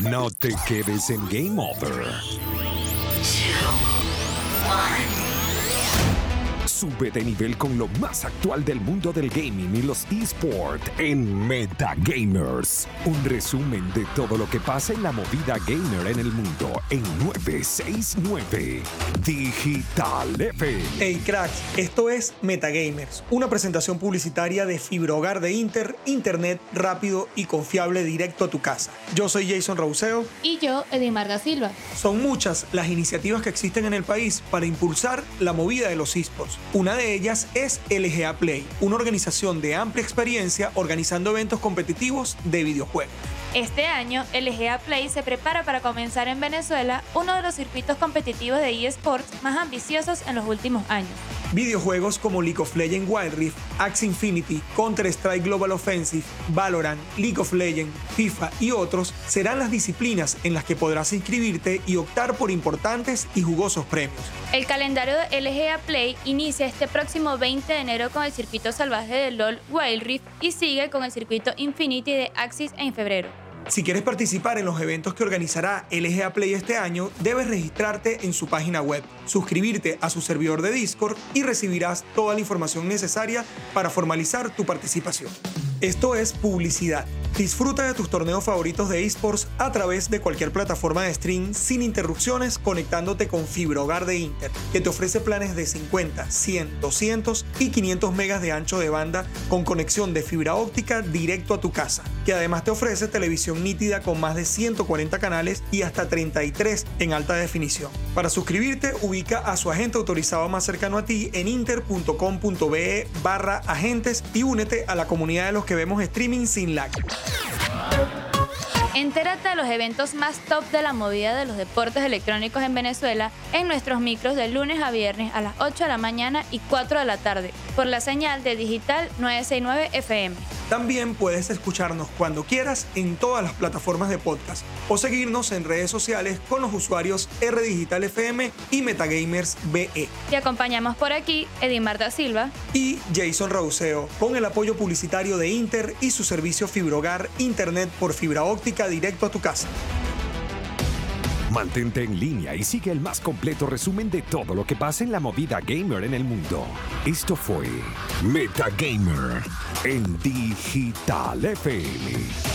No te quedes en Game Over. Sube de nivel con lo más actual del mundo del gaming y los esports en Metagamers. Un resumen de todo lo que pasa en la movida gamer en el mundo en 969 Digital FM. Hey cracks, esto es Metagamers, una presentación publicitaria de fibra hogar de Inter, internet rápido y confiable directo a tu casa. Yo soy Jason Rauseo. Y yo, Edimar da Silva. Son muchas las iniciativas que existen en el país para impulsar la movida de los esports. Una de ellas es LGA Play, una organización de amplia experiencia organizando eventos competitivos de videojuegos. Este año, LGA Play se prepara para comenzar en Venezuela uno de los circuitos competitivos de eSports más ambiciosos en los últimos años. Videojuegos como League of Legends Wild Rift, Axie Infinity, Counter-Strike Global Offensive, Valorant, League of Legends, FIFA y otros serán las disciplinas en las que podrás inscribirte y optar por importantes y jugosos premios. El calendario de LGA Play inicia este próximo 20 de enero con el circuito salvaje de LOL Wild Rift y sigue con el circuito Infinity de Axis en febrero. Si quieres participar en los eventos que organizará LGA Play este año, debes registrarte en su página web, suscribirte a su servidor de Discord y recibirás toda la información necesaria para formalizar tu participación. Esto es publicidad. Disfruta de tus torneos favoritos de esports a través de cualquier plataforma de stream sin interrupciones conectándote con Fibra Hogar de Inter, que te ofrece planes de 50, 100, 200 y 500 megas de ancho de banda con conexión de fibra óptica directo a tu casa, que además te ofrece televisión nítida con más de 140 canales y hasta 33 en alta definición. Para suscribirte, ubica a su agente autorizado más cercano a ti en inter.com.be barra agentes y únete a la comunidad de los que vemos streaming sin lag. Entérate de los eventos más top de la movida de los deportes electrónicos en Venezuela en nuestros micros de lunes a viernes a las 8 de la mañana y 4 de la tarde por la señal de Digital 969 FM. También puedes escucharnos cuando quieras en todas las plataformas de podcast o seguirnos en redes sociales con los usuarios R Digital FM y Metagamers BE. Te acompañamos por aquí Edimar da Silva y Jason Rauseo con el apoyo publicitario de Inter y su servicio Fibrogar Internet por fibra óptica directo a tu casa. Mantente en línea y sigue el más completo resumen de todo lo que pasa en la movida gamer en el mundo. Esto fue Metagamer en Digital FM.